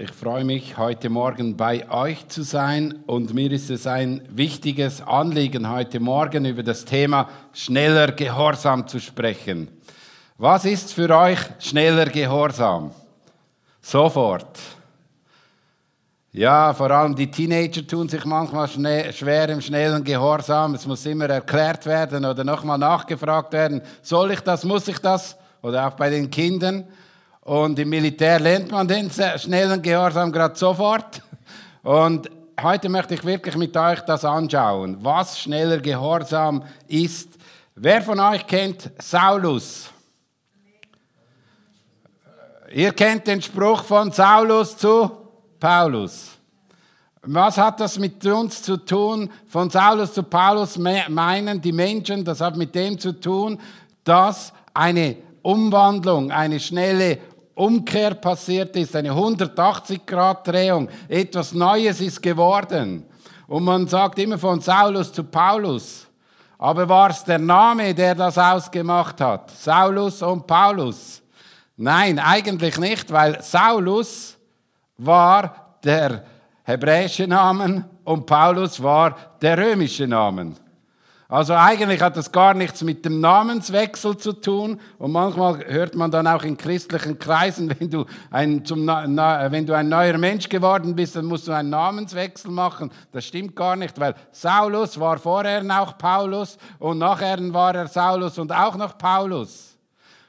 Ich freue mich, heute Morgen bei euch zu sein und mir ist es ein wichtiges Anliegen, heute Morgen über das Thema schneller Gehorsam zu sprechen. Was ist für euch schneller Gehorsam? Sofort. Ja, vor allem die Teenager tun sich manchmal schwer im schnellen Gehorsam. Es muss immer erklärt werden oder nochmal nachgefragt werden. Soll ich das? Muss ich das? Oder auch bei den Kindern. Und im Militär lernt man den schnellen Gehorsam gerade sofort. Und heute möchte ich wirklich mit euch das anschauen, was schneller Gehorsam ist. Wer von euch kennt Saulus? Ihr kennt den Spruch von Saulus zu Paulus. Was hat das mit uns zu tun? Von Saulus zu Paulus meinen die Menschen, das hat mit dem zu tun, dass eine Umwandlung, eine schnelle Umkehr passiert ist, eine 180-Grad-Drehung. Etwas Neues ist geworden. Und man sagt immer von Saulus zu Paulus. Aber war es der Name, der das ausgemacht hat? Saulus und Paulus? Nein, eigentlich nicht, weil Saulus war der hebräische Name und Paulus war der römische Name. Also eigentlich hat das gar nichts mit dem Namenswechsel zu tun. Und manchmal hört man dann auch in christlichen Kreisen, wenn du ein, wenn du ein neuer Mensch geworden bist, dann musst du einen Namenswechsel machen. Das stimmt gar nicht, weil Saulus war vorher auch Paulus und nachher war er Saulus und auch noch Paulus.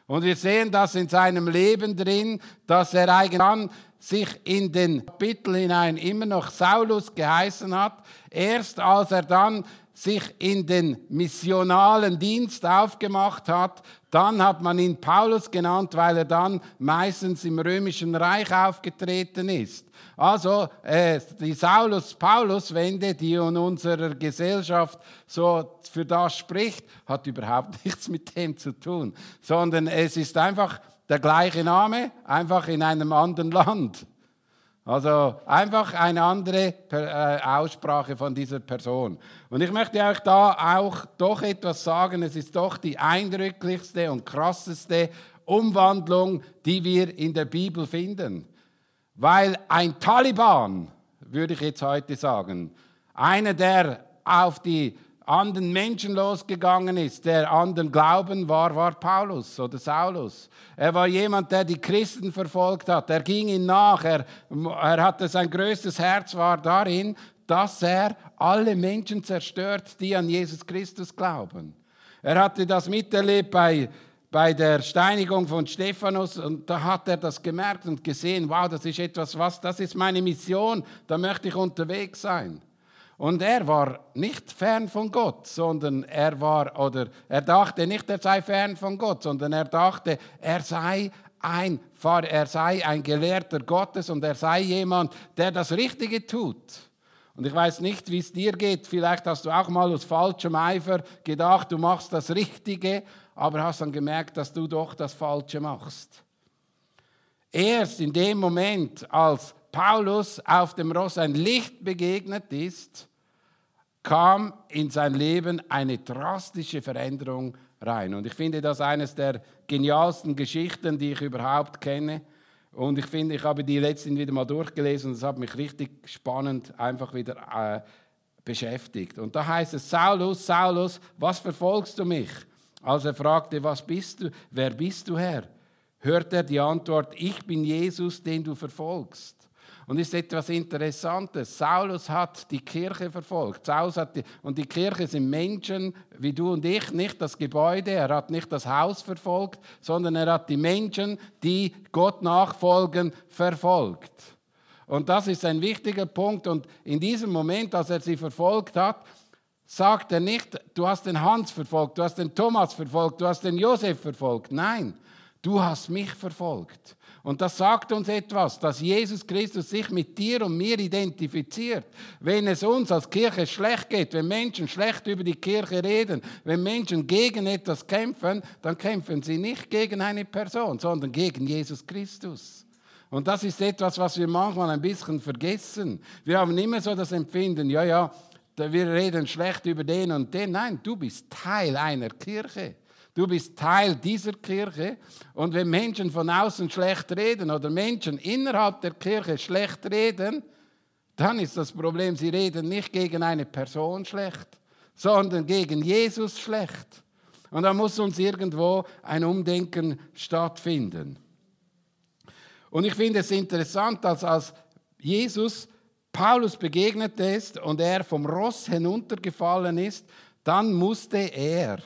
Und wir sehen das in seinem Leben drin, dass er eigentlich sich in den Kapitel hinein immer noch Saulus geheißen hat. Erst als er dann sich in den missionalen Dienst aufgemacht hat, dann hat man ihn Paulus genannt, weil er dann meistens im römischen Reich aufgetreten ist. Also äh, die Saulus-Paulus-Wende, die in unserer Gesellschaft so für das spricht, hat überhaupt nichts mit dem zu tun, sondern es ist einfach der gleiche Name, einfach in einem anderen Land. Also einfach eine andere äh, Aussprache von dieser Person. Und ich möchte euch da auch doch etwas sagen. Es ist doch die eindrücklichste und krasseste Umwandlung, die wir in der Bibel finden. Weil ein Taliban, würde ich jetzt heute sagen, einer, der auf die anderen Menschen losgegangen ist, der anderen Glauben war, war Paulus oder Saulus. Er war jemand, der die Christen verfolgt hat. Er ging ihnen nach. Er, er hatte sein größtes Herz war darin, dass er alle Menschen zerstört, die an Jesus Christus glauben. Er hatte das miterlebt bei, bei der Steinigung von Stephanus und da hat er das gemerkt und gesehen, wow, das ist etwas, was, das ist meine Mission, da möchte ich unterwegs sein. Und er war nicht fern von Gott, sondern er war, oder er dachte nicht, er sei fern von Gott, sondern er dachte, er sei ein, er sei ein Gelehrter Gottes und er sei jemand, der das Richtige tut. Und ich weiß nicht, wie es dir geht. Vielleicht hast du auch mal aus falschem Eifer gedacht, du machst das Richtige, aber hast dann gemerkt, dass du doch das Falsche machst. Erst in dem Moment, als Paulus auf dem Ross ein Licht begegnet ist, kam in sein Leben eine drastische Veränderung rein. Und ich finde das eines der genialsten Geschichten, die ich überhaupt kenne. Und ich finde, ich habe die letzten wieder mal durchgelesen und es hat mich richtig spannend einfach wieder äh, beschäftigt. Und da heißt es, Saulus, Saulus, was verfolgst du mich? Als er fragte, was bist du, wer bist du Herr? Hört er die Antwort, ich bin Jesus, den du verfolgst. Und ist etwas Interessantes. Saulus hat die Kirche verfolgt. Saulus hat die, und die Kirche sind Menschen wie du und ich, nicht das Gebäude. Er hat nicht das Haus verfolgt, sondern er hat die Menschen, die Gott nachfolgen, verfolgt. Und das ist ein wichtiger Punkt. Und in diesem Moment, als er sie verfolgt hat, sagt er nicht, du hast den Hans verfolgt, du hast den Thomas verfolgt, du hast den Josef verfolgt. Nein, du hast mich verfolgt. Und das sagt uns etwas, dass Jesus Christus sich mit dir und mir identifiziert. Wenn es uns als Kirche schlecht geht, wenn Menschen schlecht über die Kirche reden, wenn Menschen gegen etwas kämpfen, dann kämpfen sie nicht gegen eine Person, sondern gegen Jesus Christus. Und das ist etwas, was wir manchmal ein bisschen vergessen. Wir haben immer so das Empfinden, ja, ja, wir reden schlecht über den und den. Nein, du bist Teil einer Kirche. Du bist Teil dieser Kirche. Und wenn Menschen von außen schlecht reden oder Menschen innerhalb der Kirche schlecht reden, dann ist das Problem, sie reden nicht gegen eine Person schlecht, sondern gegen Jesus schlecht. Und da muss uns irgendwo ein Umdenken stattfinden. Und ich finde es interessant, dass als Jesus Paulus begegnet ist und er vom Ross hinuntergefallen ist, dann musste er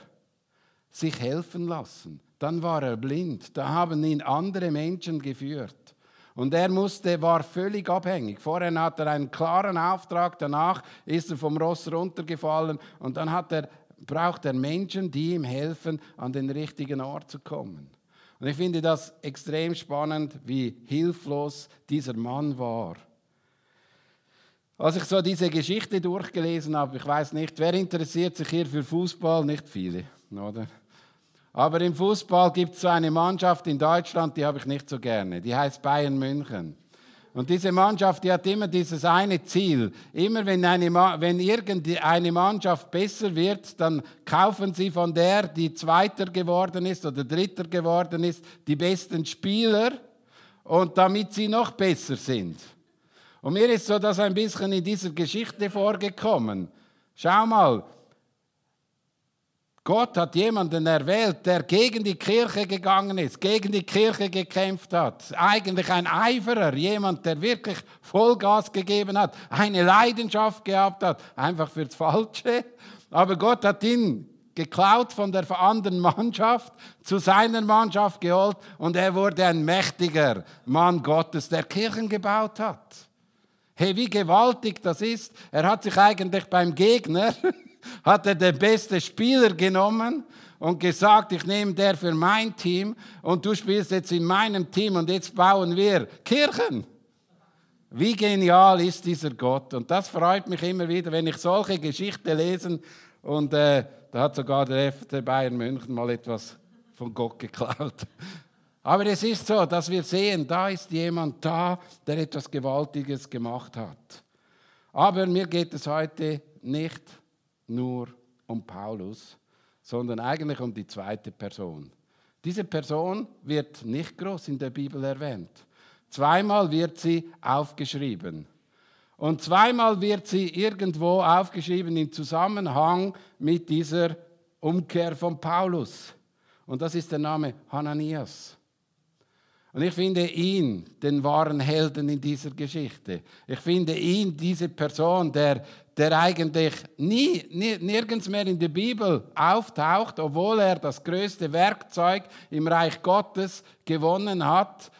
sich helfen lassen. Dann war er blind. Da haben ihn andere Menschen geführt. Und er musste, war völlig abhängig. Vorher hat er einen klaren Auftrag, danach ist er vom Ross runtergefallen und dann hat er, braucht er Menschen, die ihm helfen, an den richtigen Ort zu kommen. Und ich finde das extrem spannend, wie hilflos dieser Mann war. Als ich so diese Geschichte durchgelesen habe, ich weiß nicht, wer interessiert sich hier für Fußball? Nicht viele, oder? Aber im Fußball gibt es so eine Mannschaft in Deutschland, die habe ich nicht so gerne. Die heißt Bayern München. Und diese Mannschaft, die hat immer dieses eine Ziel. Immer wenn, eine, wenn irgendeine Mannschaft besser wird, dann kaufen sie von der, die Zweiter geworden ist oder Dritter geworden ist, die besten Spieler und damit sie noch besser sind. Und mir ist so das ein bisschen in dieser Geschichte vorgekommen. Schau mal, Gott hat jemanden erwählt, der gegen die Kirche gegangen ist, gegen die Kirche gekämpft hat. Eigentlich ein Eiferer, jemand, der wirklich Vollgas gegeben hat, eine Leidenschaft gehabt hat, einfach fürs Falsche. Aber Gott hat ihn geklaut von der anderen Mannschaft, zu seiner Mannschaft geholt und er wurde ein mächtiger Mann Gottes, der Kirchen gebaut hat. Hey, wie gewaltig das ist. Er hat sich eigentlich beim Gegner hat er den besten Spieler genommen und gesagt, ich nehme der für mein Team und du spielst jetzt in meinem Team und jetzt bauen wir Kirchen. Wie genial ist dieser Gott? Und das freut mich immer wieder, wenn ich solche Geschichten lese. Und äh, da hat sogar der FC Bayern München mal etwas von Gott geklaut. Aber es ist so, dass wir sehen, da ist jemand da, der etwas Gewaltiges gemacht hat. Aber mir geht es heute nicht nur um Paulus, sondern eigentlich um die zweite Person. Diese Person wird nicht groß in der Bibel erwähnt. Zweimal wird sie aufgeschrieben. Und zweimal wird sie irgendwo aufgeschrieben im Zusammenhang mit dieser Umkehr von Paulus. Und das ist der Name Hananias. Und ich finde ihn den wahren Helden in dieser Geschichte. Ich finde ihn, diese Person, der, der eigentlich nie, nirgends mehr in der Bibel auftaucht, obwohl er das größte Werkzeug im Reich Gottes gewonnen hat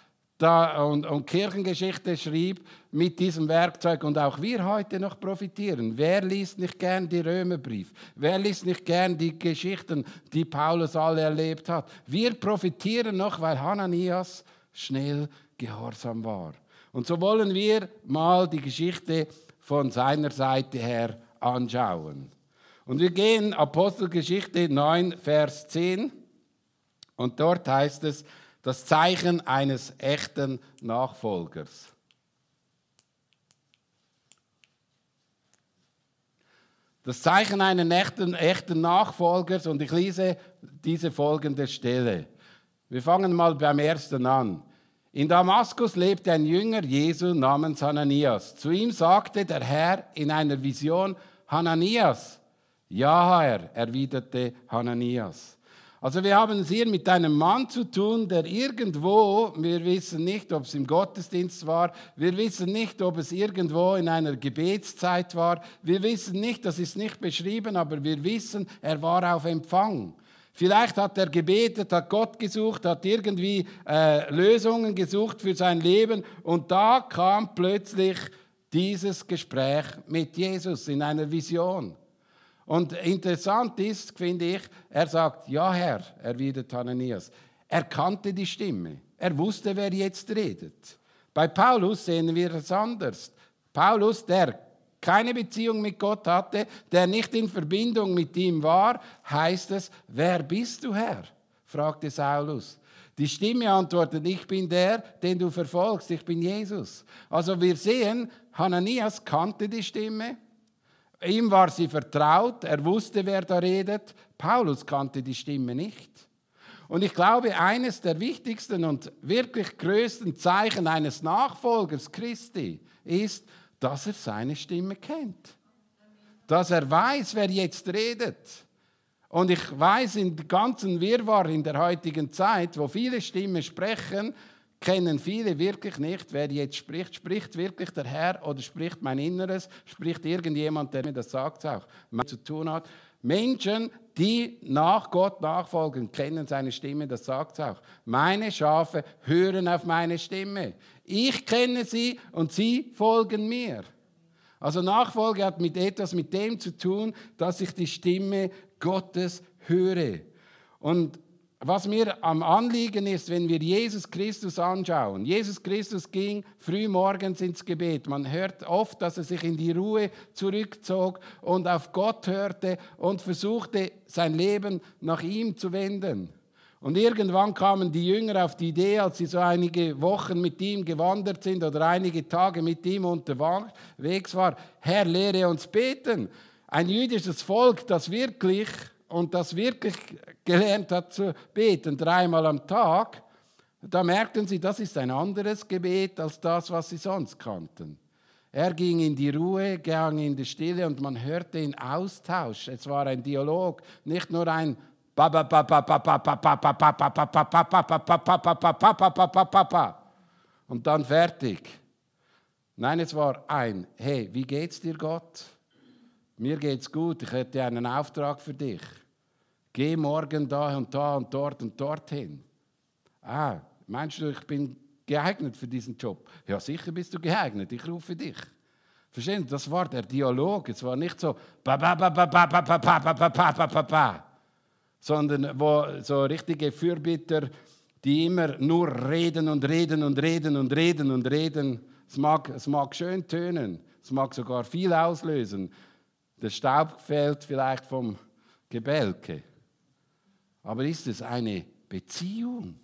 und, und Kirchengeschichte schrieb mit diesem Werkzeug und auch wir heute noch profitieren. Wer liest nicht gern die Römerbrief? Wer liest nicht gern die Geschichten, die Paulus alle erlebt hat? Wir profitieren noch, weil Hananias schnell gehorsam war. Und so wollen wir mal die Geschichte von seiner Seite her anschauen. Und wir gehen Apostelgeschichte 9, Vers 10 und dort heißt es, das Zeichen eines echten Nachfolgers. Das Zeichen eines echten, echten Nachfolgers und ich lese diese folgende Stelle. Wir fangen mal beim ersten an. In Damaskus lebte ein Jünger Jesu namens Hananias. Zu ihm sagte der Herr in einer Vision, Hananias. Ja, Herr, erwiderte Hananias. Also wir haben es hier mit einem Mann zu tun, der irgendwo, wir wissen nicht, ob es im Gottesdienst war, wir wissen nicht, ob es irgendwo in einer Gebetszeit war, wir wissen nicht, das ist nicht beschrieben, aber wir wissen, er war auf Empfang. Vielleicht hat er gebetet, hat Gott gesucht, hat irgendwie äh, Lösungen gesucht für sein Leben und da kam plötzlich dieses Gespräch mit Jesus in einer Vision. Und interessant ist, finde ich, er sagt, ja Herr, erwidert Hananias. Er kannte die Stimme. Er wusste, wer jetzt redet. Bei Paulus sehen wir es anders. Paulus, der keine Beziehung mit Gott hatte, der nicht in Verbindung mit ihm war, heißt es, wer bist du Herr? fragte Saulus. Die Stimme antwortet, ich bin der, den du verfolgst, ich bin Jesus. Also wir sehen, Hananias kannte die Stimme. Ihm war sie vertraut, er wusste, wer da redet. Paulus kannte die Stimme nicht. Und ich glaube, eines der wichtigsten und wirklich größten Zeichen eines Nachfolgers Christi ist, dass er seine Stimme kennt. Dass er weiß, wer jetzt redet. Und ich weiß, in der ganzen Wirrwarr in der heutigen Zeit, wo viele Stimmen sprechen, kennen viele wirklich nicht, wer jetzt spricht. Spricht wirklich der Herr oder spricht mein Inneres? Spricht irgendjemand, der mir das sagt, auch zu tun hat? Menschen, die nach Gott nachfolgen, kennen seine Stimme, das sagt es auch. Meine Schafe hören auf meine Stimme. Ich kenne sie und sie folgen mir. Also Nachfolge hat mit etwas mit dem zu tun, dass ich die Stimme Gottes höre. Und was mir am Anliegen ist, wenn wir Jesus Christus anschauen. Jesus Christus ging früh morgens ins Gebet. Man hört oft, dass er sich in die Ruhe zurückzog und auf Gott hörte und versuchte, sein Leben nach ihm zu wenden. Und irgendwann kamen die Jünger auf die Idee, als sie so einige Wochen mit ihm gewandert sind oder einige Tage mit ihm unterwegs war, Herr, lehre uns beten. Ein jüdisches Volk, das wirklich und das wirklich gelernt hat zu beten, dreimal am Tag, da merkten sie, das ist ein anderes Gebet als das, was sie sonst kannten. Er ging in die Ruhe, ging in die Stille und man hörte ihn Austausch. Es war ein Dialog, nicht nur ein und dann fertig. Nein, es war ein, hey, wie geht's dir Gott? Mir geht's gut, ich hätte einen Auftrag für dich. Geh morgen da und da und dort und dorthin. Ah, meinst du, ich bin geeignet für diesen Job? Ja, sicher bist du geeignet, ich rufe dich. Verstehen? Das war der Dialog. Es war nicht so, sondern wo so richtige Fürbitter, die immer nur reden und reden und reden und reden und reden. Es mag, es mag schön tönen, es mag sogar viel auslösen. Der Staub fällt vielleicht vom Gebälke. Aber ist es eine Beziehung?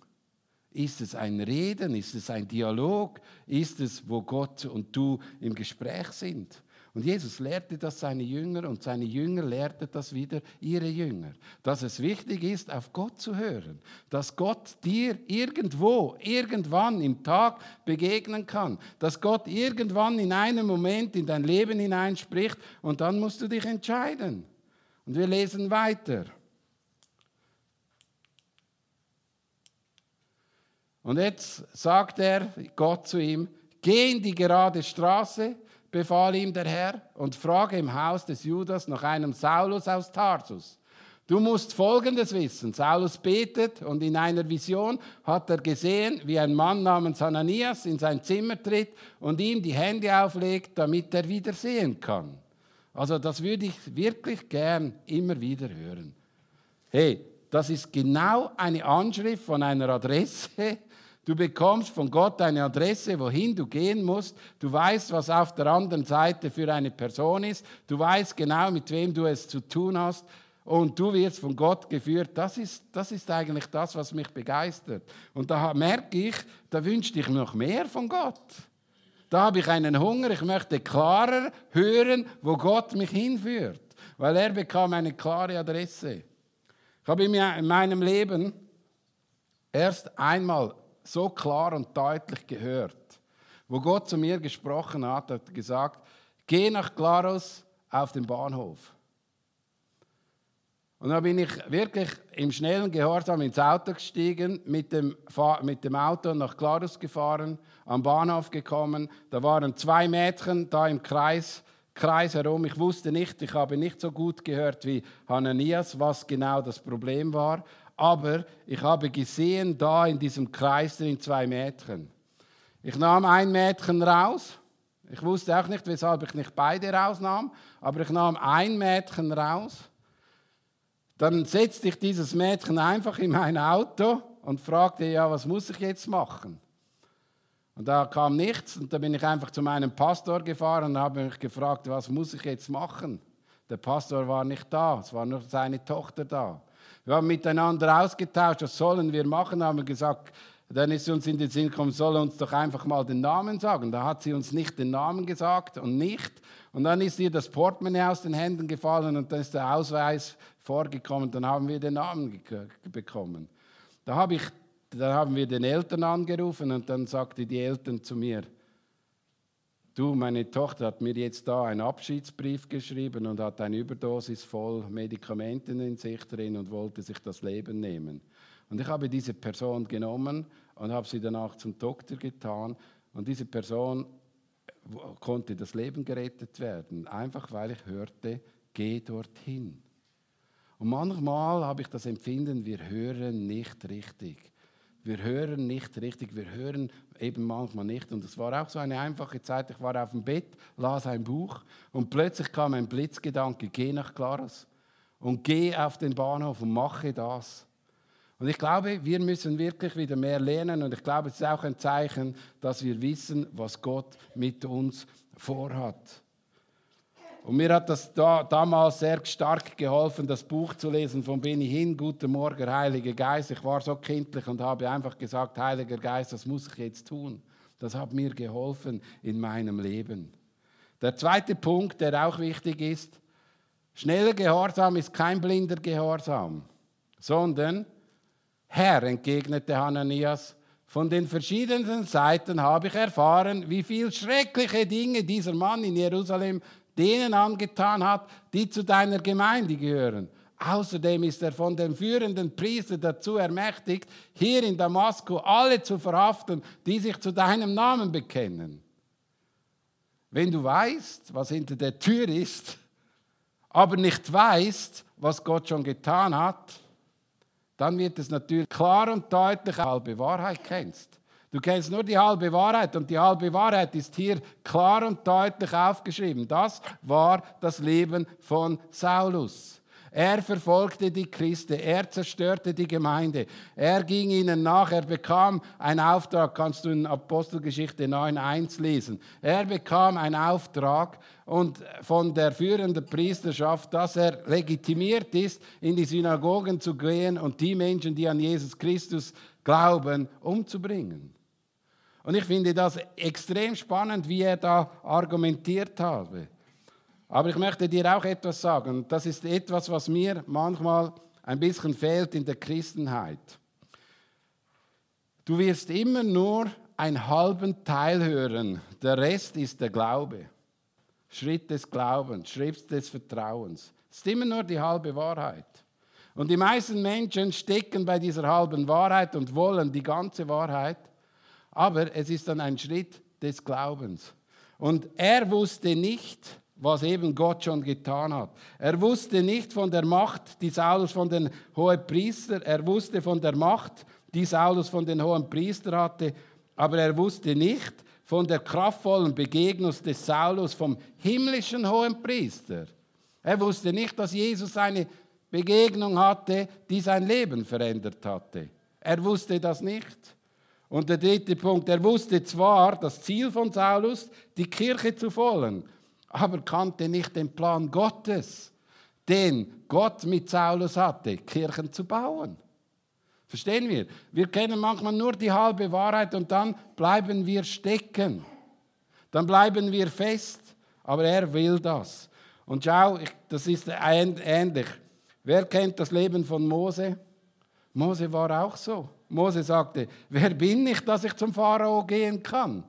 Ist es ein Reden? Ist es ein Dialog? Ist es, wo Gott und du im Gespräch sind? Und Jesus lehrte das seine Jünger und seine Jünger lehrten das wieder ihre Jünger. Dass es wichtig ist, auf Gott zu hören. Dass Gott dir irgendwo, irgendwann im Tag begegnen kann. Dass Gott irgendwann in einem Moment in dein Leben hineinspricht und dann musst du dich entscheiden. Und wir lesen weiter. Und jetzt sagt er, Gott zu ihm, geh in die gerade Straße, befahl ihm der Herr, und frage im Haus des Judas nach einem Saulus aus Tarsus. Du musst Folgendes wissen. Saulus betet und in einer Vision hat er gesehen, wie ein Mann namens Hananias in sein Zimmer tritt und ihm die Hände auflegt, damit er wieder sehen kann. Also das würde ich wirklich gern immer wieder hören. Hey, das ist genau eine Anschrift von einer Adresse, Du bekommst von Gott eine Adresse, wohin du gehen musst. Du weißt, was auf der anderen Seite für eine Person ist. Du weißt genau, mit wem du es zu tun hast. Und du wirst von Gott geführt. Das ist, das ist eigentlich das, was mich begeistert. Und da merke ich, da wünschte ich noch mehr von Gott. Da habe ich einen Hunger. Ich möchte klarer hören, wo Gott mich hinführt. Weil er bekam eine klare Adresse. Ich habe in meinem Leben erst einmal so klar und deutlich gehört. Wo Gott zu mir gesprochen hat, hat gesagt, geh nach Glarus auf den Bahnhof. Und dann bin ich wirklich im schnellen Gehorsam ins Auto gestiegen, mit dem, mit dem Auto nach Glarus gefahren, am Bahnhof gekommen. Da waren zwei Mädchen da im Kreis, Kreis herum. Ich wusste nicht, ich habe nicht so gut gehört wie Hananias, was genau das Problem war aber ich habe gesehen, da in diesem Kreis drin zwei Mädchen. Ich nahm ein Mädchen raus. Ich wusste auch nicht, weshalb ich nicht beide rausnahm, aber ich nahm ein Mädchen raus. Dann setzte ich dieses Mädchen einfach in mein Auto und fragte, ja, was muss ich jetzt machen? Und da kam nichts und da bin ich einfach zu meinem Pastor gefahren und habe mich gefragt, was muss ich jetzt machen? Der Pastor war nicht da, es war nur seine Tochter da. Wir haben miteinander ausgetauscht, was sollen wir machen, haben wir gesagt, dann ist sie uns in den Sinn gekommen, soll uns doch einfach mal den Namen sagen. Da hat sie uns nicht den Namen gesagt und nicht. Und dann ist ihr das Portemonnaie aus den Händen gefallen und dann ist der Ausweis vorgekommen. Dann haben wir den Namen bekommen. Da, hab ich, da haben wir den Eltern angerufen und dann sagte die Eltern zu mir, du, meine Tochter hat mir jetzt da einen Abschiedsbrief geschrieben und hat eine Überdosis voll Medikamenten in sich drin und wollte sich das Leben nehmen. Und ich habe diese Person genommen und habe sie danach zum Doktor getan. Und diese Person konnte das Leben gerettet werden, einfach weil ich hörte, geh dorthin. Und manchmal habe ich das Empfinden, wir hören nicht richtig. Wir hören nicht richtig, wir hören eben manchmal nicht. Und es war auch so eine einfache Zeit. Ich war auf dem Bett, las ein Buch und plötzlich kam ein Blitzgedanke, geh nach Claras und geh auf den Bahnhof und mache das. Und ich glaube, wir müssen wirklich wieder mehr lernen und ich glaube, es ist auch ein Zeichen, dass wir wissen, was Gott mit uns vorhat. Und mir hat das da, damals sehr stark geholfen, das Buch zu lesen von Benny Hinn, Guten Morgen, Heiliger Geist. Ich war so kindlich und habe einfach gesagt, Heiliger Geist, das muss ich jetzt tun. Das hat mir geholfen in meinem Leben. Der zweite Punkt, der auch wichtig ist, schneller Gehorsam ist kein blinder Gehorsam, sondern Herr, entgegnete Hananias, von den verschiedenen Seiten habe ich erfahren, wie viel schreckliche Dinge dieser Mann in Jerusalem denen angetan hat, die zu deiner Gemeinde gehören. Außerdem ist er von den führenden Priestern dazu ermächtigt, hier in Damaskus alle zu verhaften, die sich zu deinem Namen bekennen. Wenn du weißt, was hinter der Tür ist, aber nicht weißt, was Gott schon getan hat, dann wird es natürlich klar und deutlich eine halbe Wahrheit kennst. Du kennst nur die halbe Wahrheit und die halbe Wahrheit ist hier klar und deutlich aufgeschrieben. Das war das Leben von Saulus. Er verfolgte die Christen, er zerstörte die Gemeinde, er ging ihnen nach, er bekam einen Auftrag, kannst du in Apostelgeschichte 9.1 lesen. Er bekam einen Auftrag und von der führenden Priesterschaft, dass er legitimiert ist, in die Synagogen zu gehen und die Menschen, die an Jesus Christus glauben, umzubringen. Und ich finde das extrem spannend, wie er da argumentiert habe. Aber ich möchte dir auch etwas sagen. Das ist etwas, was mir manchmal ein bisschen fehlt in der Christenheit. Du wirst immer nur einen halben Teil hören. Der Rest ist der Glaube. Schritt des Glaubens, Schritt des Vertrauens. Es ist immer nur die halbe Wahrheit. Und die meisten Menschen stecken bei dieser halben Wahrheit und wollen die ganze Wahrheit. Aber es ist dann ein Schritt des Glaubens. Und er wusste nicht, was eben Gott schon getan hat. Er wusste nicht von der Macht, die Saulus von den hohen Priestern, er wusste von der Macht, die Saulus von den hohen Priestern hatte, aber er wusste nicht von der kraftvollen Begegnung des Saulus vom himmlischen hohen Priester. Er wusste nicht, dass Jesus eine Begegnung hatte, die sein Leben verändert hatte. Er wusste das nicht. Und der dritte Punkt, er wusste zwar das Ziel von Saulus, die Kirche zu folgen, aber kannte nicht den Plan Gottes, den Gott mit Saulus hatte, Kirchen zu bauen. Verstehen wir? Wir kennen manchmal nur die halbe Wahrheit und dann bleiben wir stecken. Dann bleiben wir fest. Aber er will das. Und schau, das ist ähnlich. Wer kennt das Leben von Mose? Mose war auch so. Mose sagte, wer bin ich, dass ich zum Pharao gehen kann?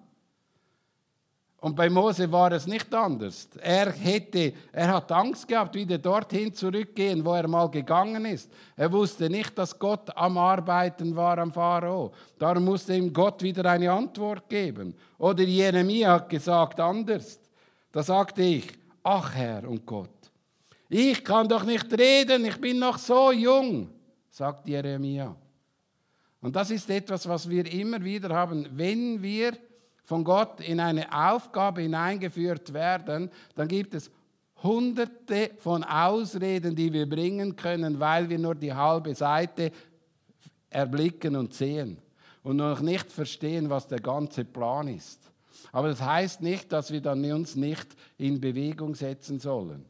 Und bei Mose war es nicht anders. Er, hätte, er hat Angst gehabt, wieder dorthin zurückgehen, wo er mal gegangen ist. Er wusste nicht, dass Gott am Arbeiten war am Pharao. Darum musste ihm Gott wieder eine Antwort geben. Oder Jeremia hat gesagt anders. Da sagte ich, ach Herr und Gott, ich kann doch nicht reden, ich bin noch so jung, sagt Jeremia. Und das ist etwas, was wir immer wieder haben, wenn wir von Gott in eine Aufgabe hineingeführt werden, dann gibt es hunderte von Ausreden, die wir bringen können, weil wir nur die halbe Seite erblicken und sehen und noch nicht verstehen, was der ganze Plan ist. Aber das heißt nicht, dass wir dann uns nicht in Bewegung setzen sollen.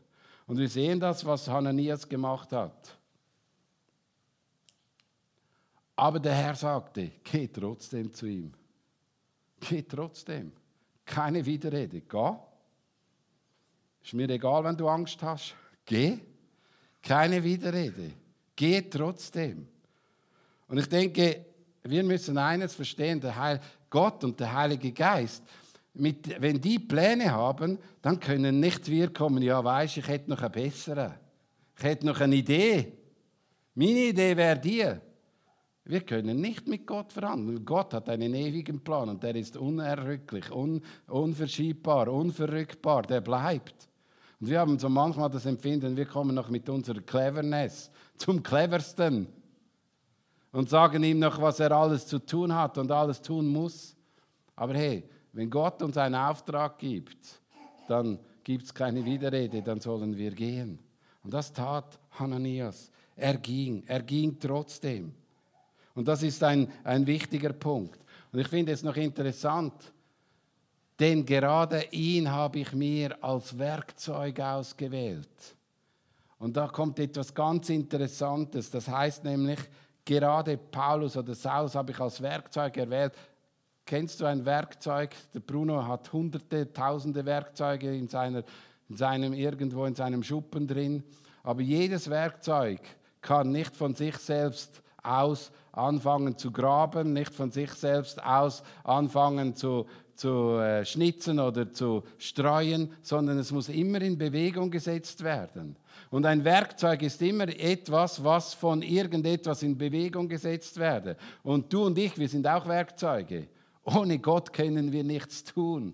Und wir sehen das, was Hananias gemacht hat. Aber der Herr sagte, geh trotzdem zu ihm. Geh trotzdem. Keine Widerrede. Geh. Ist mir egal, wenn du Angst hast. Geh. Keine Widerrede. Geh trotzdem. Und ich denke, wir müssen eines verstehen, der Heil, Gott und der Heilige Geist, mit, wenn die Pläne haben, dann können nicht wir kommen, ja weißt, ich hätte noch eine bessere. Ich hätte noch eine Idee. Meine Idee wäre die. Wir können nicht mit Gott verhandeln. Gott hat einen ewigen Plan und der ist unerrücklich, un, unverschiebbar, unverrückbar, der bleibt. Und wir haben so manchmal das Empfinden, wir kommen noch mit unserer Cleverness zum Cleversten und sagen ihm noch, was er alles zu tun hat und alles tun muss. Aber hey, wenn Gott uns einen Auftrag gibt, dann gibt es keine Widerrede, dann sollen wir gehen. Und das tat Hananias. Er ging, er ging trotzdem. Und das ist ein, ein wichtiger Punkt. Und ich finde es noch interessant, denn gerade ihn habe ich mir als Werkzeug ausgewählt. Und da kommt etwas ganz Interessantes. Das heißt nämlich, gerade Paulus oder Saulus habe ich als Werkzeug erwählt. Kennst du ein Werkzeug? Der Bruno hat hunderte, tausende Werkzeuge in, seiner, in seinem, irgendwo in seinem Schuppen drin. Aber jedes Werkzeug kann nicht von sich selbst aus anfangen zu graben, nicht von sich selbst aus anfangen zu, zu äh, schnitzen oder zu streuen, sondern es muss immer in Bewegung gesetzt werden. Und ein Werkzeug ist immer etwas, was von irgendetwas in Bewegung gesetzt werde. Und du und ich, wir sind auch Werkzeuge. Ohne Gott können wir nichts tun.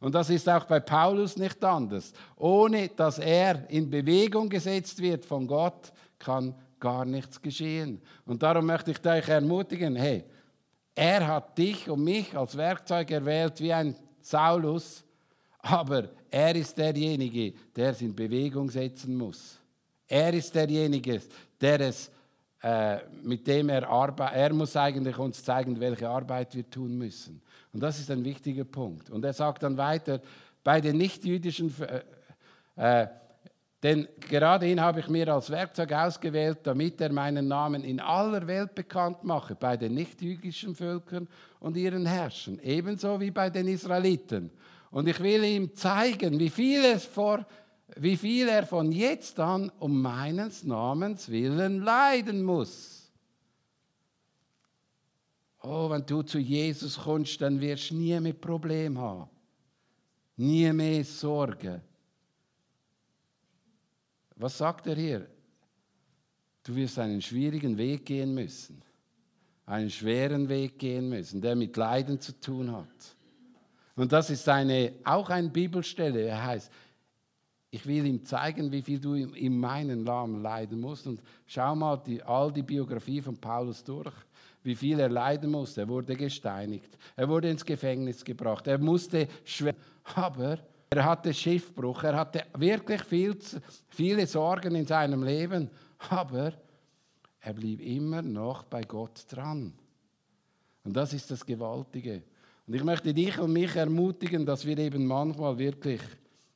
Und das ist auch bei Paulus nicht anders. Ohne dass er in Bewegung gesetzt wird von Gott, kann gar nichts geschehen. Und darum möchte ich euch ermutigen, hey, er hat dich und mich als Werkzeug erwählt wie ein Saulus, aber er ist derjenige, der es in Bewegung setzen muss. Er ist derjenige, der es, äh, mit dem er arbeitet. Er muss eigentlich uns zeigen, welche Arbeit wir tun müssen. Und das ist ein wichtiger Punkt. Und er sagt dann weiter, bei den nichtjüdischen, äh, äh, denn gerade ihn habe ich mir als Werkzeug ausgewählt, damit er meinen Namen in aller Welt bekannt mache, bei den nichtjüdischen Völkern und ihren Herrschern, ebenso wie bei den Israeliten. Und ich will ihm zeigen, wie viel, es vor, wie viel er von jetzt an um meines Namens willen leiden muss. Oh, wenn du zu Jesus kommst, dann wirst du nie mehr Problem haben. Nie mehr Sorgen was sagt er hier? Du wirst einen schwierigen Weg gehen müssen. Einen schweren Weg gehen müssen, der mit Leiden zu tun hat. Und das ist eine, auch eine Bibelstelle. Er heißt, ich will ihm zeigen, wie viel du in meinen Namen leiden musst. Und schau mal die, all die Biografie von Paulus durch, wie viel er leiden musste. Er wurde gesteinigt, er wurde ins Gefängnis gebracht, er musste schwer. Aber er hatte Schiffbruch, er hatte wirklich viel, viele Sorgen in seinem Leben, aber er blieb immer noch bei Gott dran. Und das ist das Gewaltige. Und ich möchte dich und mich ermutigen, dass wir eben manchmal wirklich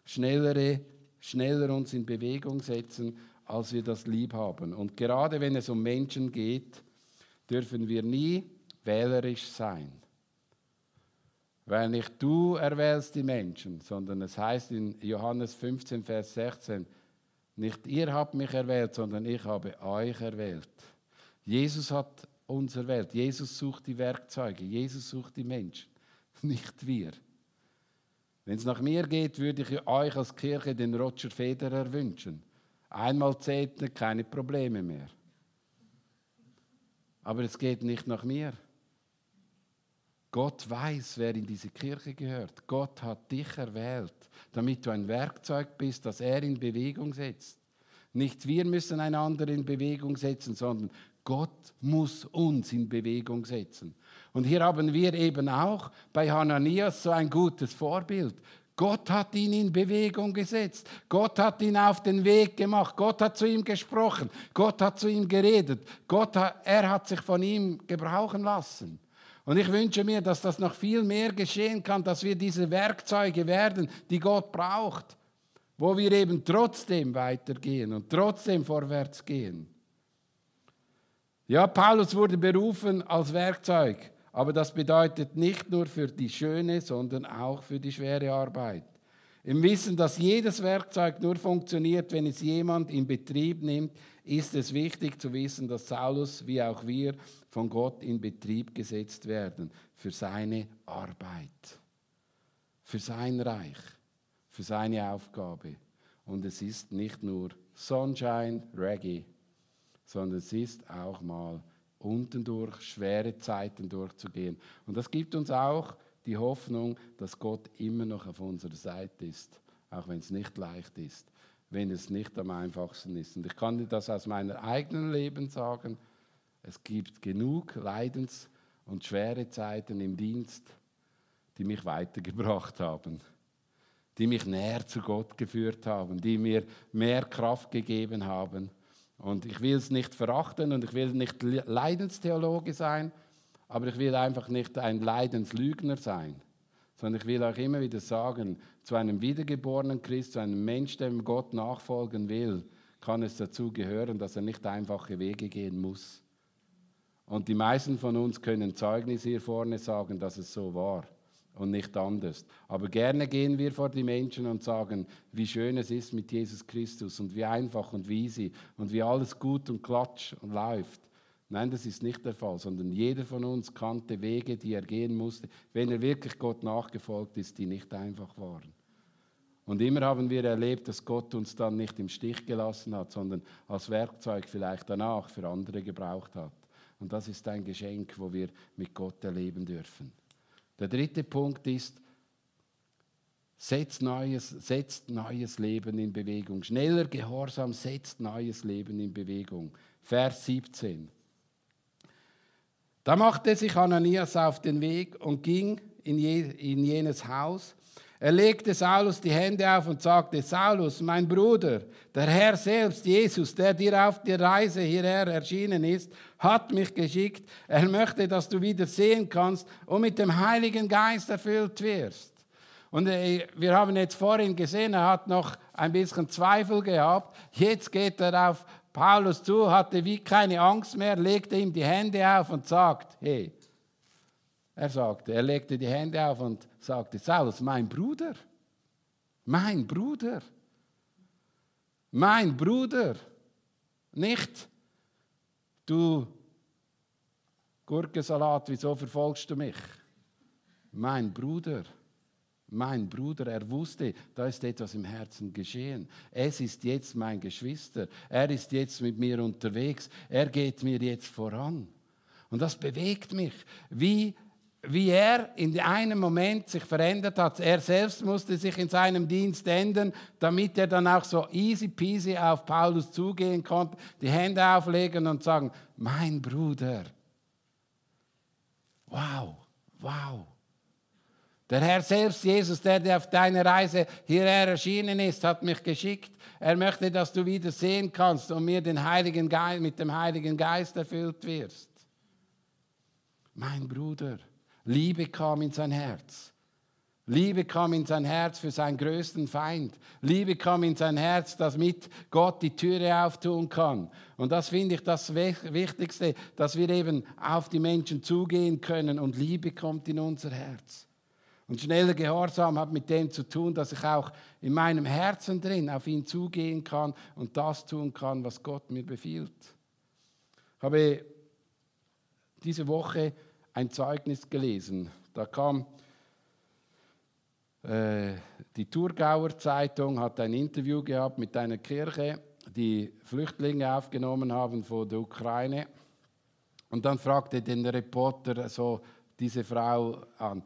schnellere, schneller uns in Bewegung setzen, als wir das lieb haben. Und gerade wenn es um Menschen geht, dürfen wir nie wählerisch sein. Weil nicht du erwählst die Menschen, sondern es heißt in Johannes 15, Vers 16, nicht ihr habt mich erwählt, sondern ich habe euch erwählt. Jesus hat uns erwählt. Jesus sucht die Werkzeuge. Jesus sucht die Menschen, nicht wir. Wenn es nach mir geht, würde ich euch als Kirche den Roger Federer wünschen. Einmal zählt keine Probleme mehr. Aber es geht nicht nach mir. Gott weiß, wer in diese Kirche gehört. Gott hat dich erwählt, damit du ein Werkzeug bist, das er in Bewegung setzt. Nicht wir müssen einander in Bewegung setzen, sondern Gott muss uns in Bewegung setzen. Und hier haben wir eben auch bei Hananias so ein gutes Vorbild. Gott hat ihn in Bewegung gesetzt. Gott hat ihn auf den Weg gemacht. Gott hat zu ihm gesprochen. Gott hat zu ihm geredet. Gott er hat sich von ihm gebrauchen lassen. Und ich wünsche mir, dass das noch viel mehr geschehen kann, dass wir diese Werkzeuge werden, die Gott braucht, wo wir eben trotzdem weitergehen und trotzdem vorwärts gehen. Ja, Paulus wurde berufen als Werkzeug, aber das bedeutet nicht nur für die schöne, sondern auch für die schwere Arbeit. Im Wissen, dass jedes Werkzeug nur funktioniert, wenn es jemand in Betrieb nimmt, ist es wichtig zu wissen, dass Saulus wie auch wir von Gott in Betrieb gesetzt werden für seine Arbeit, für sein Reich, für seine Aufgabe. Und es ist nicht nur Sunshine, Reggae, sondern es ist auch mal unten durch schwere Zeiten durchzugehen. Und das gibt uns auch die Hoffnung, dass Gott immer noch auf unserer Seite ist, auch wenn es nicht leicht ist, wenn es nicht am einfachsten ist. Und ich kann dir das aus meinem eigenen Leben sagen. Es gibt genug Leidens- und schwere Zeiten im Dienst, die mich weitergebracht haben, die mich näher zu Gott geführt haben, die mir mehr Kraft gegeben haben. Und ich will es nicht verachten und ich will nicht Leidenstheologe sein, aber ich will einfach nicht ein Leidenslügner sein, sondern ich will auch immer wieder sagen, zu einem wiedergeborenen Christ, zu einem Mensch, dem Gott nachfolgen will, kann es dazu gehören, dass er nicht einfache Wege gehen muss. Und die meisten von uns können Zeugnis hier vorne sagen, dass es so war und nicht anders. Aber gerne gehen wir vor die Menschen und sagen, wie schön es ist mit Jesus Christus und wie einfach und wie easy und wie alles gut und klatsch und läuft. Nein, das ist nicht der Fall, sondern jeder von uns kannte Wege, die er gehen musste, wenn er wirklich Gott nachgefolgt ist, die nicht einfach waren. Und immer haben wir erlebt, dass Gott uns dann nicht im Stich gelassen hat, sondern als Werkzeug vielleicht danach für andere gebraucht hat. Und das ist ein Geschenk, wo wir mit Gott erleben dürfen. Der dritte Punkt ist, setzt neues, setzt neues Leben in Bewegung. Schneller Gehorsam setzt neues Leben in Bewegung. Vers 17. Da machte sich Ananias auf den Weg und ging in, je, in jenes Haus. Er legte Saulus die Hände auf und sagte, Saulus, mein Bruder, der Herr selbst, Jesus, der dir auf der Reise hierher erschienen ist, hat mich geschickt. Er möchte, dass du wieder sehen kannst und mit dem Heiligen Geist erfüllt wirst. Und äh, wir haben jetzt vorhin gesehen, er hat noch ein bisschen Zweifel gehabt. Jetzt geht er auf Paulus zu, hatte wie keine Angst mehr, legte ihm die Hände auf und sagt, hey, er sagte, er legte die Hände auf und sagte, Saulus, mein Bruder, mein Bruder, mein Bruder, nicht du Gurkensalat, wieso verfolgst du mich? Mein Bruder. Mein Bruder, er wusste, da ist etwas im Herzen geschehen. Es ist jetzt mein Geschwister. Er ist jetzt mit mir unterwegs. Er geht mir jetzt voran. Und das bewegt mich, wie, wie er in einem Moment sich verändert hat. Er selbst musste sich in seinem Dienst ändern, damit er dann auch so easy peasy auf Paulus zugehen konnte, die Hände auflegen und sagen, mein Bruder. Wow, wow. Der Herr selbst, Jesus, der, der auf deiner Reise hierher erschienen ist, hat mich geschickt. Er möchte, dass du wieder sehen kannst und mir den Heiligen Geist, mit dem Heiligen Geist erfüllt wirst. Mein Bruder, Liebe kam in sein Herz. Liebe kam in sein Herz für seinen größten Feind. Liebe kam in sein Herz, damit Gott die Türe auftun kann. Und das finde ich das Wichtigste, dass wir eben auf die Menschen zugehen können und Liebe kommt in unser Herz. Und schneller Gehorsam hat mit dem zu tun, dass ich auch in meinem Herzen drin auf ihn zugehen kann und das tun kann, was Gott mir befiehlt. Ich habe diese Woche ein Zeugnis gelesen. Da kam äh, die Thurgauer Zeitung, hat ein Interview gehabt mit einer Kirche, die Flüchtlinge aufgenommen haben von der Ukraine. Und dann fragte den Reporter so diese Frau an,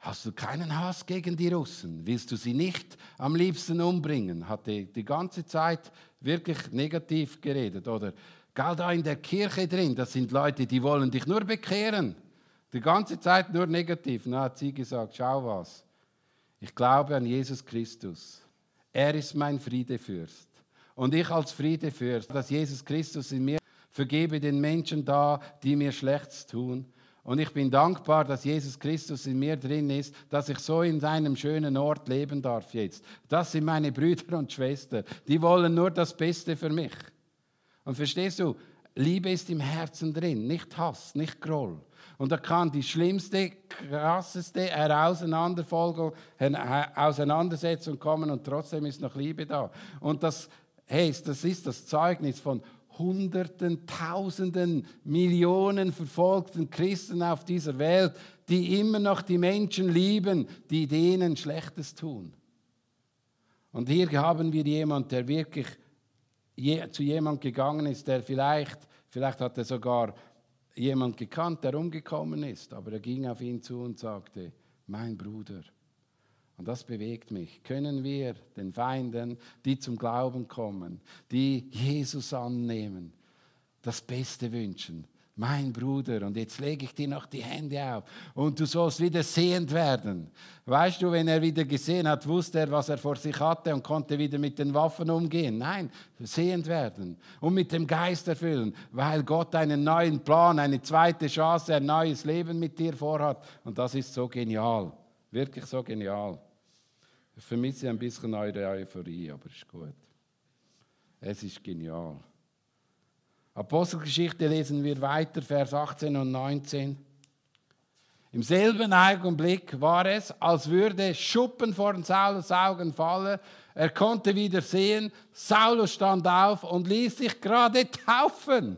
Hast du keinen Hass gegen die Russen? Willst du sie nicht am liebsten umbringen? Hat die, die ganze Zeit wirklich negativ geredet. Oder gal da in der Kirche drin, das sind Leute, die wollen dich nur bekehren. Die ganze Zeit nur negativ. Na, hat sie gesagt, schau was. Ich glaube an Jesus Christus. Er ist mein Friedefürst. Und ich als Friedefürst, dass Jesus Christus in mir vergebe den Menschen da, die mir Schlechtes tun und ich bin dankbar, dass Jesus Christus in mir drin ist, dass ich so in seinem schönen Ort leben darf jetzt. Das sind meine Brüder und Schwestern. Die wollen nur das Beste für mich. Und verstehst du, Liebe ist im Herzen drin, nicht Hass, nicht Groll. Und da kann die schlimmste, krasseste Auseinandersetzung kommen und trotzdem ist noch Liebe da. Und das, hey, das ist das Zeugnis von Hunderten, Tausenden, Millionen verfolgten Christen auf dieser Welt, die immer noch die Menschen lieben, die denen Schlechtes tun. Und hier haben wir jemanden, der wirklich zu jemand gegangen ist, der vielleicht, vielleicht hat er sogar jemand gekannt, der umgekommen ist, aber er ging auf ihn zu und sagte, mein Bruder. Und das bewegt mich. Können wir den Feinden, die zum Glauben kommen, die Jesus annehmen, das Beste wünschen? Mein Bruder, und jetzt lege ich dir noch die Hände auf und du sollst wieder sehend werden. Weißt du, wenn er wieder gesehen hat, wusste er, was er vor sich hatte und konnte wieder mit den Waffen umgehen. Nein, sehend werden und mit dem Geist erfüllen, weil Gott einen neuen Plan, eine zweite Chance, ein neues Leben mit dir vorhat. Und das ist so genial, wirklich so genial. Ich vermisse ein bisschen eure Euphorie, aber ist gut. Es ist genial. Apostelgeschichte lesen wir weiter, Vers 18 und 19. Im selben Augenblick war es, als würde Schuppen vor Saulus Augen fallen. Er konnte wieder sehen. Saulus stand auf und ließ sich gerade taufen.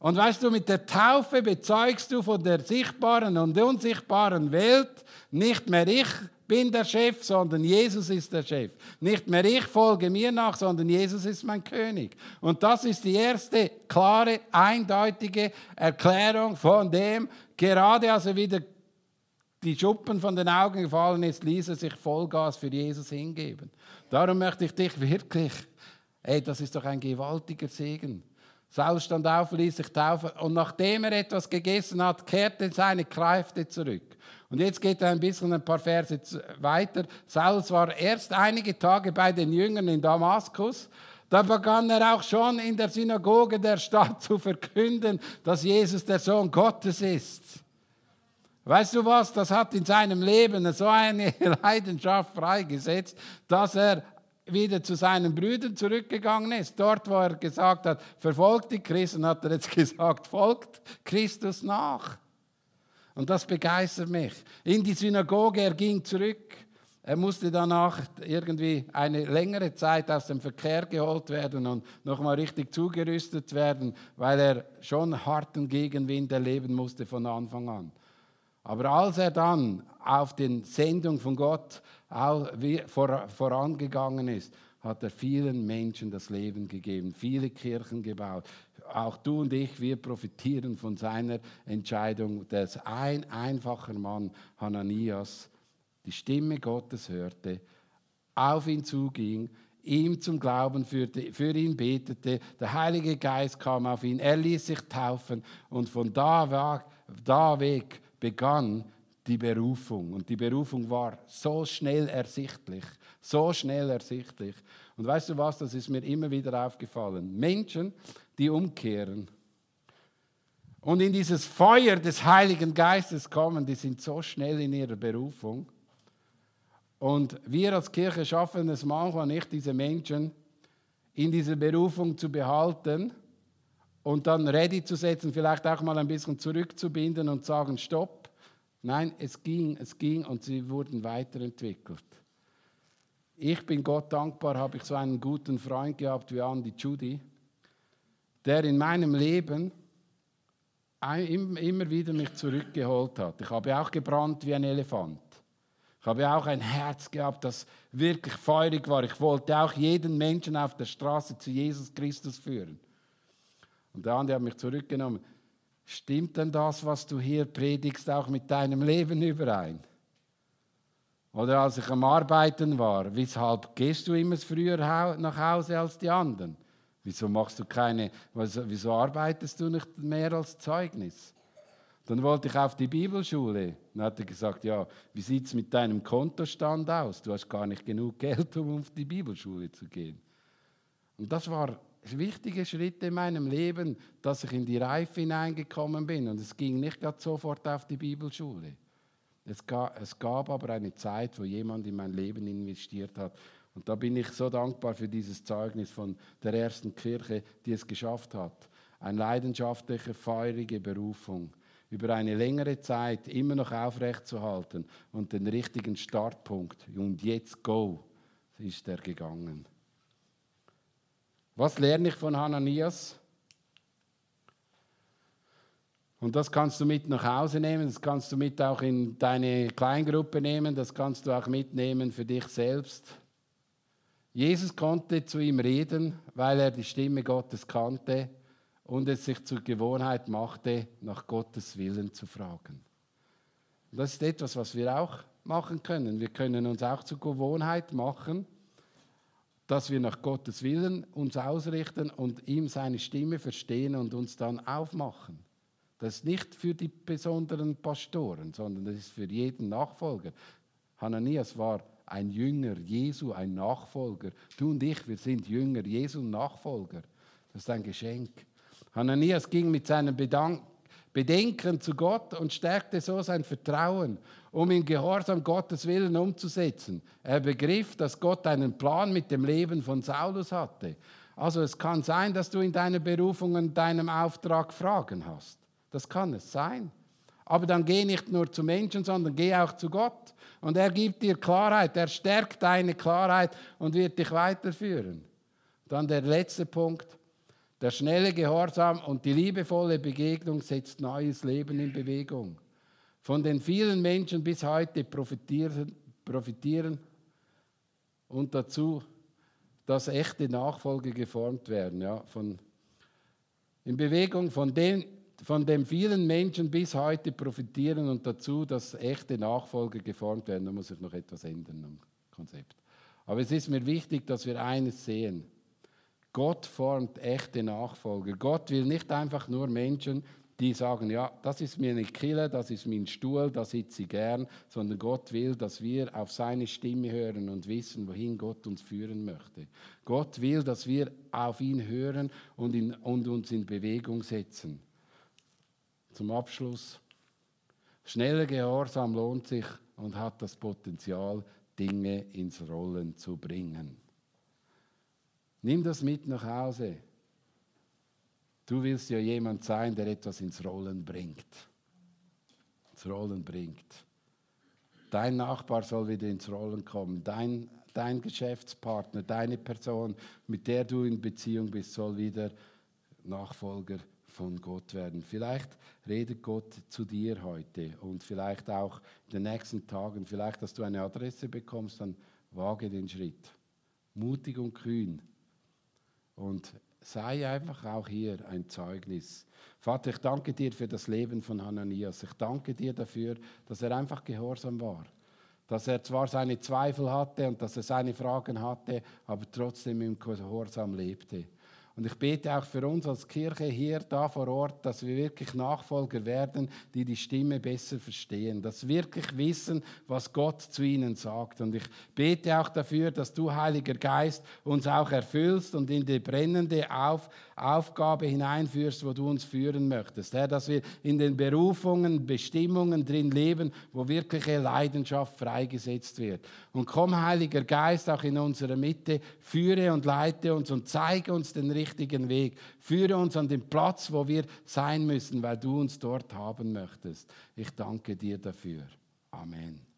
Und weißt du, mit der Taufe bezeugst du von der sichtbaren und unsichtbaren Welt nicht mehr ich bin der Chef, sondern Jesus ist der Chef. Nicht mehr ich folge mir nach, sondern Jesus ist mein König. Und das ist die erste klare, eindeutige Erklärung von dem, gerade als er wieder die Schuppen von den Augen gefallen ist, ließ er sich Vollgas für Jesus hingeben. Darum möchte ich dich wirklich, ey, das ist doch ein gewaltiger Segen. Saul stand auf, ließ sich taufen und nachdem er etwas gegessen hat, kehrte seine Kräfte zurück. Und jetzt geht er ein bisschen ein paar Verse weiter. Saulus war erst einige Tage bei den Jüngern in Damaskus. Da begann er auch schon in der Synagoge der Stadt zu verkünden, dass Jesus der Sohn Gottes ist. Weißt du was? Das hat in seinem Leben so eine Leidenschaft freigesetzt, dass er wieder zu seinen Brüdern zurückgegangen ist. Dort, wo er gesagt hat, verfolgt die Christen, hat er jetzt gesagt, folgt Christus nach. Und das begeistert mich. In die Synagoge, er ging zurück. Er musste danach irgendwie eine längere Zeit aus dem Verkehr geholt werden und nochmal richtig zugerüstet werden, weil er schon harten Gegenwind erleben musste von Anfang an. Aber als er dann auf den Sendung von Gott vorangegangen ist, hat er vielen Menschen das Leben gegeben, viele Kirchen gebaut, auch du und ich, wir profitieren von seiner Entscheidung, dass ein einfacher Mann, Hananias, die Stimme Gottes hörte, auf ihn zuging, ihm zum Glauben führte, für ihn betete, der Heilige Geist kam auf ihn, er ließ sich taufen und von da, weg begann die Berufung. Und die Berufung war so schnell ersichtlich, so schnell ersichtlich. Und weißt du was, das ist mir immer wieder aufgefallen. Menschen, die umkehren und in dieses Feuer des Heiligen Geistes kommen, die sind so schnell in ihrer Berufung. Und wir als Kirche schaffen es manchmal nicht, diese Menschen in dieser Berufung zu behalten und dann ready zu setzen, vielleicht auch mal ein bisschen zurückzubinden und sagen, stopp. Nein, es ging, es ging und sie wurden weiterentwickelt. Ich bin Gott dankbar, habe ich so einen guten Freund gehabt wie Andy Judy der in meinem Leben immer wieder mich zurückgeholt hat. Ich habe auch gebrannt wie ein Elefant. Ich habe auch ein Herz gehabt, das wirklich feurig war. Ich wollte auch jeden Menschen auf der Straße zu Jesus Christus führen. Und der andere hat mich zurückgenommen. Stimmt denn das, was du hier predigst, auch mit deinem Leben überein? Oder als ich am Arbeiten war, weshalb gehst du immer früher nach Hause als die anderen? Wieso machst du keine, wieso arbeitest du nicht mehr als Zeugnis? Dann wollte ich auf die Bibelschule. Dann hat er gesagt, ja, wie sieht es mit deinem Kontostand aus? Du hast gar nicht genug Geld, um auf die Bibelschule zu gehen. Und das war wichtige Schritte in meinem Leben, dass ich in die Reife hineingekommen bin. Und es ging nicht gerade sofort auf die Bibelschule. Es gab, es gab aber eine Zeit, wo jemand in mein Leben investiert hat Und da bin ich so dankbar für dieses Zeugnis von der ersten Kirche, die es geschafft hat. Eine leidenschaftliche, feurige Berufung über eine längere Zeit immer noch aufrechtzuerhalten und den richtigen Startpunkt. Und jetzt go, ist er gegangen. Was lerne ich von Hananias? Und das kannst du mit nach Hause nehmen, das kannst du mit auch in deine Kleingruppe nehmen, das kannst du auch mitnehmen für dich selbst. Jesus konnte zu ihm reden, weil er die Stimme Gottes kannte und es sich zur Gewohnheit machte, nach Gottes Willen zu fragen. Das ist etwas, was wir auch machen können. Wir können uns auch zur Gewohnheit machen, dass wir nach Gottes Willen uns ausrichten und ihm seine Stimme verstehen und uns dann aufmachen. Das ist nicht für die besonderen Pastoren, sondern das ist für jeden Nachfolger. Hananias war ein Jünger Jesu, ein Nachfolger. Du und ich, wir sind Jünger Jesu Nachfolger. Das ist ein Geschenk. Hananias ging mit seinem Bedenken zu Gott und stärkte so sein Vertrauen, um in Gehorsam Gottes Willen umzusetzen. Er begriff, dass Gott einen Plan mit dem Leben von Saulus hatte. Also es kann sein, dass du in deiner Berufung und deinem Auftrag Fragen hast. Das kann es sein. Aber dann geh nicht nur zu Menschen, sondern geh auch zu Gott. Und er gibt dir Klarheit, er stärkt deine Klarheit und wird dich weiterführen. Dann der letzte Punkt. Der schnelle Gehorsam und die liebevolle Begegnung setzt neues Leben in Bewegung. Von den vielen Menschen bis heute profitieren, profitieren und dazu, dass echte Nachfolge geformt werden. Ja, von, in Bewegung von den, von den vielen Menschen bis heute profitieren und dazu, dass echte Nachfolge geformt werden. Da muss ich noch etwas ändern am Konzept. Aber es ist mir wichtig, dass wir eines sehen. Gott formt echte Nachfolger. Gott will nicht einfach nur Menschen, die sagen, ja, das ist mir eine Kille, das ist mein Stuhl, da sitze ich gern, sondern Gott will, dass wir auf seine Stimme hören und wissen, wohin Gott uns führen möchte. Gott will, dass wir auf ihn hören und, in, und uns in Bewegung setzen. Zum Abschluss. Schneller Gehorsam lohnt sich und hat das Potenzial, Dinge ins Rollen zu bringen. Nimm das mit nach Hause. Du willst ja jemand sein, der etwas ins Rollen bringt. Ins Rollen bringt. Dein Nachbar soll wieder ins Rollen kommen. Dein, dein Geschäftspartner, deine Person, mit der du in Beziehung bist, soll wieder Nachfolger von Gott werden. Vielleicht redet Gott zu dir heute und vielleicht auch in den nächsten Tagen, vielleicht, dass du eine Adresse bekommst, dann wage den Schritt. Mutig und kühn und sei einfach auch hier ein Zeugnis. Vater, ich danke dir für das Leben von Hananias. Ich danke dir dafür, dass er einfach gehorsam war. Dass er zwar seine Zweifel hatte und dass er seine Fragen hatte, aber trotzdem im Gehorsam lebte. Und ich bete auch für uns als Kirche hier, da vor Ort, dass wir wirklich Nachfolger werden, die die Stimme besser verstehen, dass wir wirklich wissen, was Gott zu ihnen sagt. Und ich bete auch dafür, dass du, Heiliger Geist, uns auch erfüllst und in die brennende Auf Aufgabe hineinführst, wo du uns führen möchtest. Herr, dass wir in den Berufungen, Bestimmungen drin leben, wo wirkliche Leidenschaft freigesetzt wird. Und komm, Heiliger Geist, auch in unserer Mitte, führe und leite uns und zeige uns den richtigen richtigen Weg. Führe uns an den Platz, wo wir sein müssen, weil du uns dort haben möchtest. Ich danke dir dafür. Amen.